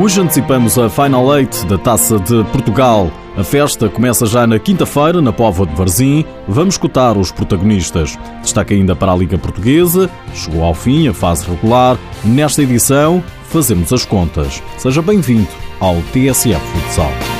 Hoje antecipamos a Final Eight da Taça de Portugal. A festa começa já na quinta-feira, na Póvoa de Varzim. Vamos escutar os protagonistas. Destaca ainda para a Liga Portuguesa. Chegou ao fim a fase regular. Nesta edição, fazemos as contas. Seja bem-vindo ao TSF Futsal.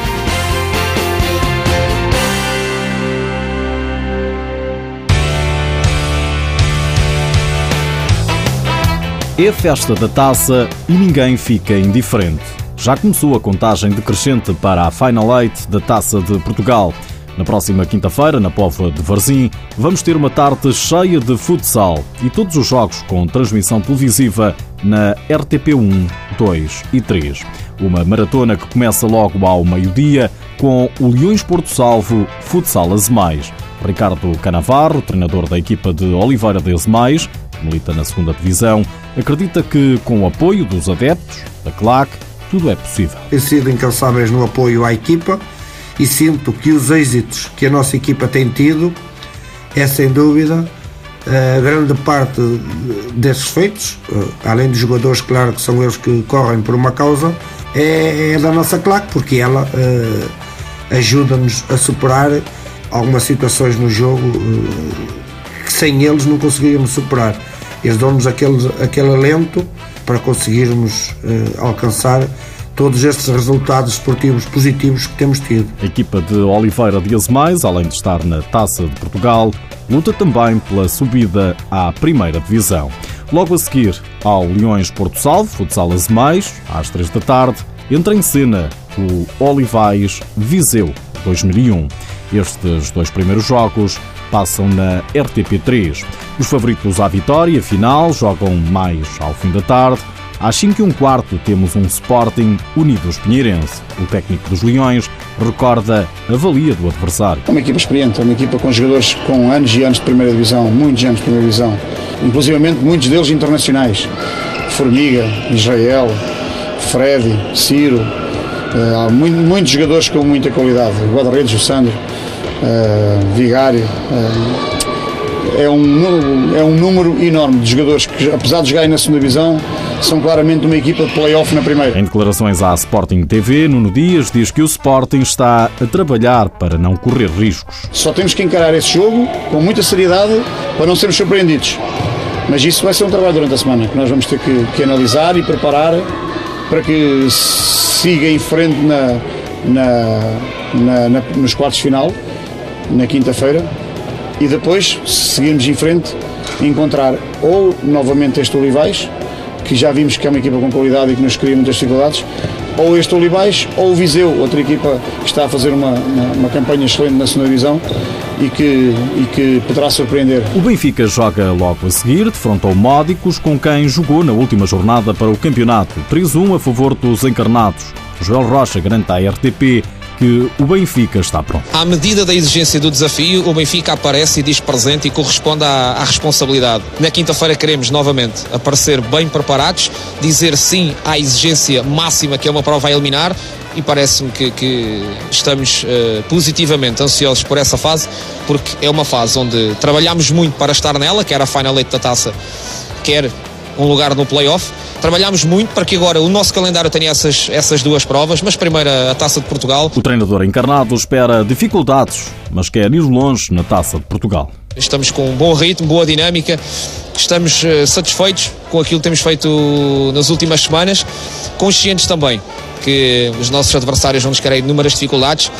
É festa da taça e ninguém fica indiferente. Já começou a contagem decrescente para a Final Eight da Taça de Portugal. Na próxima quinta-feira, na Póvoa de Varzim, vamos ter uma tarde cheia de futsal e todos os jogos com transmissão televisiva na RTP1, 2 e 3. Uma maratona que começa logo ao meio-dia com o Leões Porto Salvo Futsal Azemais. Ricardo Canavarro, treinador da equipa de Oliveira de Azemais, milita na segunda divisão, acredita que com o apoio dos adeptos, da CLAC, tudo é possível. Tem sido incansáveis no apoio à equipa e sinto que os êxitos que a nossa equipa tem tido é sem dúvida a grande parte desses feitos, além dos jogadores, claro que são eles que correm por uma causa, é, é da nossa claque, porque ela uh, ajuda-nos a superar algumas situações no jogo que sem eles não conseguiríamos superar. Eles dão-nos aquele, aquele alento para conseguirmos uh, alcançar todos estes resultados esportivos positivos que temos tido. A equipa de Oliveira de Azemais, além de estar na Taça de Portugal, luta também pela subida à Primeira Divisão. Logo a seguir ao Leões Porto Salvo, futsal Azemais, às 3 da tarde, entra em cena o Olivais Viseu 2001. Estes dois primeiros jogos passam na RTP3. Os favoritos à vitória final jogam mais ao fim da tarde. Às 5 e um quarto temos um Sporting Unidos Pinheirense. O técnico dos Leões recorda a valia do adversário. É uma equipa experiente, é uma equipa com jogadores com anos e anos de primeira divisão, muitos anos de primeira divisão, inclusive muitos deles internacionais. Formiga, Israel, Fred, Ciro, há muitos jogadores com muita qualidade. O Guarda-Redes, o Sandro, uh, Vigário. Uh, é um, é um número enorme de jogadores que, apesar de jogarem na segunda divisão, são claramente uma equipa de play-off na primeira. Em declarações à Sporting TV, Nuno Dias diz que o Sporting está a trabalhar para não correr riscos. Só temos que encarar esse jogo com muita seriedade para não sermos surpreendidos. Mas isso vai ser um trabalho durante a semana que nós vamos ter que, que analisar e preparar para que siga em frente na, na, na, na nos quartos final, na quinta-feira, e depois seguirmos em frente encontrar ou novamente este Olivais, que já vimos que é uma equipa com qualidade e que nos cria muitas dificuldades, ou este Olivais ou o Viseu, outra equipa que está a fazer uma, uma, uma campanha excelente na segunda divisão e que, e que poderá surpreender. O Benfica joga logo a seguir, defrontou Módicos, com quem jogou na última jornada para o campeonato. 3-1 a favor dos encarnados. Joel Rocha garante à RTP que o Benfica está pronto. À medida da exigência do desafio, o Benfica aparece e diz presente e corresponde à, à responsabilidade. Na quinta-feira queremos novamente aparecer bem preparados, dizer sim à exigência máxima que é uma prova a eliminar e parece-me que, que, estamos uh, positivamente ansiosos por essa fase, porque é uma fase onde trabalhamos muito para estar nela, quer a Final Eight da Taça, quer um lugar no playoff. Trabalhámos muito para que agora o nosso calendário tenha essas, essas duas provas, mas primeiro a Taça de Portugal. O treinador encarnado espera dificuldades, mas quer ir longe na Taça de Portugal. Estamos com um bom ritmo, boa dinâmica, estamos uh, satisfeitos com aquilo que temos feito nas últimas semanas, conscientes também que os nossos adversários vão nos querer inúmeras dificuldades,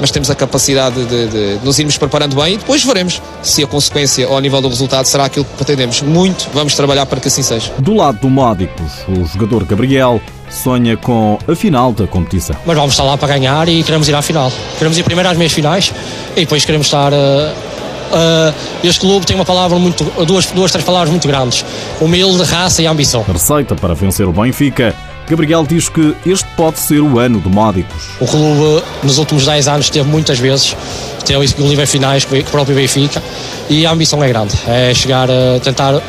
mas temos a capacidade de, de, nos irmos preparando bem e depois veremos se a consequência ou ao nível do resultado será aquilo que pretendemos. Muito vamos trabalhar para que assim seja. Do lado do Módicos, o jogador Gabriel sonha com a final da competição. Mas vamos estar lá para ganhar e queremos ir à final. Queremos ir primeiro às meias finais e depois queremos estar. Uh... Uh, este clube tem uma palavra muito, duas, duas, três palavras muito grandes: humilde, raça e ambição. A receita para vencer o Benfica Gabriel diz que este pode ser o ano de Módicos. O clube, nos últimos 10 anos, teve muitas vezes, teve inclusive finais com o próprio Benfica, e a ambição é grande. É chegar a tentar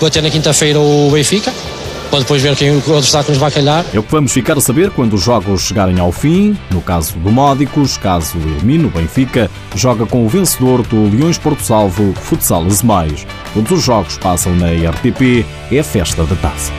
bater na quinta-feira o Benfica, para depois ver quem o adversário nos vai calhar. É o que vamos ficar a saber quando os jogos chegarem ao fim. No caso do Módicos, caso o Benfica, joga com o vencedor do Leões Porto Salvo Futsal Mais. Todos os jogos passam na RTP, é a festa da taça.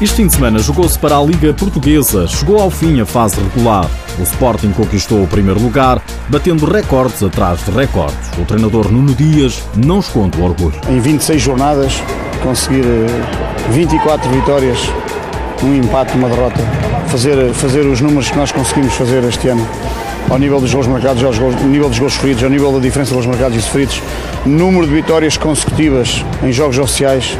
Este fim de semana jogou-se para a Liga Portuguesa. Chegou ao fim a fase regular. O Sporting conquistou o primeiro lugar, batendo recordes atrás de recordes. O treinador Nuno Dias não esconde o orgulho. Em 26 jornadas, conseguir 24 eh, vitórias, um empate, uma derrota. Fazer, fazer os números que nós conseguimos fazer este ano ao nível dos gols marcados, ao nível dos gols sofridos, ao nível da diferença dos gols marcados e sofridos, número de vitórias consecutivas em jogos oficiais,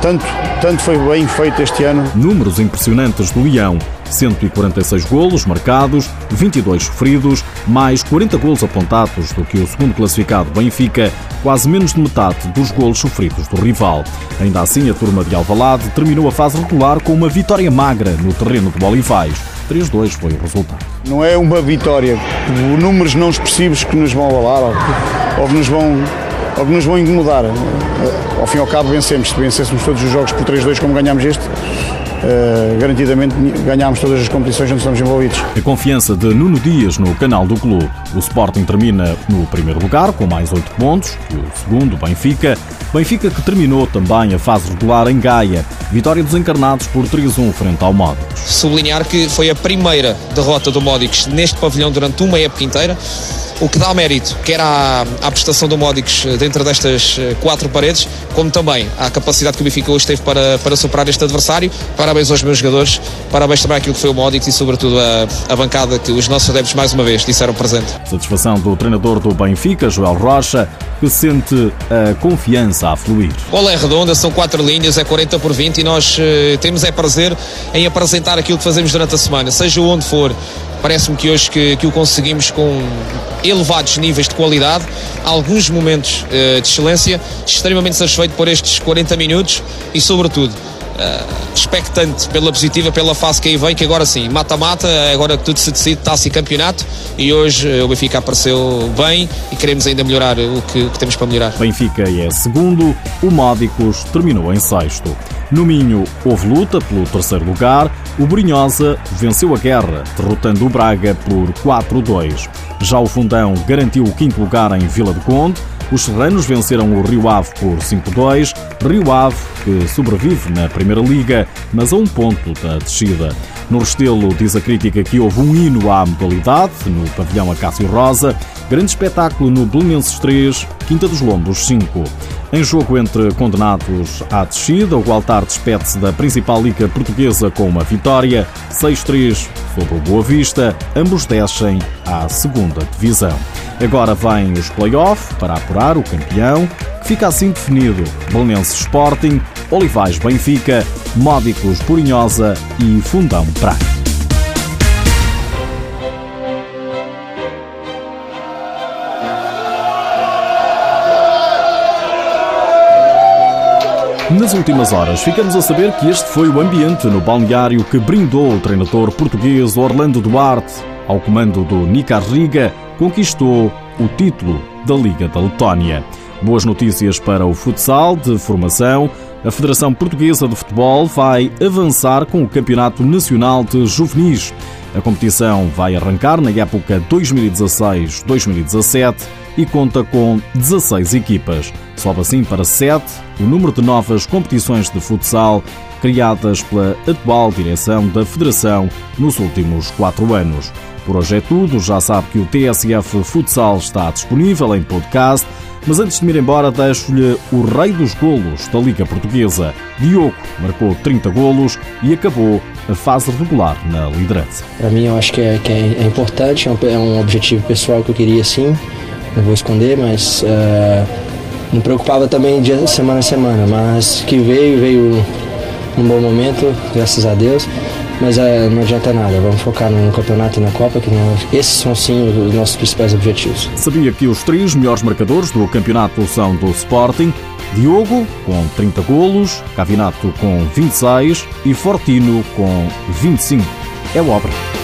tanto, tanto foi bem feito este ano. Números impressionantes do Leão. 146 golos marcados, 22 sofridos, mais 40 golos apontados do que o segundo classificado Benfica, quase menos de metade dos golos sofridos do rival. Ainda assim, a turma de Alvalade terminou a fase regular com uma vitória magra no terreno do Olivais. 3-2 foi o resultado. Não é uma vitória, números não expressivos que nos vão abalar ou que, nos vão ou que nos vão incomodar. Ao fim e ao cabo vencemos. Se vencêssemos todos os jogos por 3-2 como ganhámos este, Uh, garantidamente ganhámos todas as competições onde estamos envolvidos. A confiança de Nuno Dias no canal do clube. O Sporting termina no primeiro lugar com mais 8 pontos e o segundo, Benfica. Benfica que terminou também a fase regular em Gaia. Vitória dos encarnados por 3-1 frente ao Módicos. Sublinhar que foi a primeira derrota do Módicos neste pavilhão durante uma época inteira o que dá mérito, quer à, à prestação do Módicos eh, dentro destas eh, quatro paredes, como também à capacidade que o Benfica hoje teve para, para superar este adversário. Parabéns aos meus jogadores, parabéns também àquilo que foi o Módicos e, sobretudo, a, a bancada que os nossos adeptos, mais uma vez, disseram presente. Satisfação do treinador do Benfica, Joel Rocha, que sente a confiança a fluir. Bola é redonda, são quatro linhas, é 40 por 20 e nós uh, temos é prazer em apresentar aquilo que fazemos durante a semana, seja onde for. Parece-me que hoje que, que o conseguimos com elevados níveis de qualidade, alguns momentos uh, de excelência, extremamente satisfeito por estes 40 minutos e, sobretudo, uh, expectante pela positiva, pela fase que aí vem, que agora sim, mata-mata, agora tudo se decide, taça e campeonato, e hoje uh, o Benfica apareceu bem e queremos ainda melhorar o que, que temos para melhorar. Benfica é segundo, o Módicos terminou em sexto. No Minho houve luta pelo terceiro lugar, o Brinhosa venceu a guerra, derrotando o Braga por 4-2. Já o Fundão garantiu o quinto lugar em Vila do Conde, os serranos venceram o Rio Ave por 5-2. Rio Ave, que sobrevive na Primeira Liga, mas a um ponto da descida. No Restelo, diz a crítica que houve um hino à modalidade, no pavilhão Acácio Rosa. Grande espetáculo no Belenenses 3, Quinta dos Lombos 5. Em jogo entre condenados à descida, o Altar despede-se da principal liga portuguesa com uma vitória, 6-3 sobre o Boa Vista. Ambos descem à segunda divisão. Agora vêm os play-off para apurar o campeão, que fica assim definido: Belenenses Sporting, Olivais Benfica, Módicos Purinhosa e Fundão Praia. Nas últimas horas, ficamos a saber que este foi o ambiente no balneário que brindou o treinador português Orlando Duarte. Ao comando do Nika Riga, conquistou o título da Liga da Letónia. Boas notícias para o futsal de formação. A Federação Portuguesa de Futebol vai avançar com o Campeonato Nacional de Juvenis. A competição vai arrancar na época 2016-2017 e conta com 16 equipas. Sobe assim para 7 o número de novas competições de futsal criadas pela atual direção da Federação nos últimos quatro anos. Por hoje é tudo, já sabe que o TSF Futsal está disponível em podcast, mas antes de me ir embora deixo-lhe o rei dos golos da Liga Portuguesa. Diogo marcou 30 golos e acabou a fase regular na liderança. Para mim eu acho que é, que é importante, é um, é um objetivo pessoal que eu queria sim, não vou esconder, mas uh, me preocupava também de semana a semana, mas que veio, veio num bom momento, graças a Deus. Mas uh, não adianta nada, vamos focar no campeonato e na Copa, que nós, esses são sim os nossos principais objetivos. Sabia que os três melhores marcadores do campeonato são do Sporting? Diogo com 30 golos, Cavinato com 26 e Fortino com 25. É obra.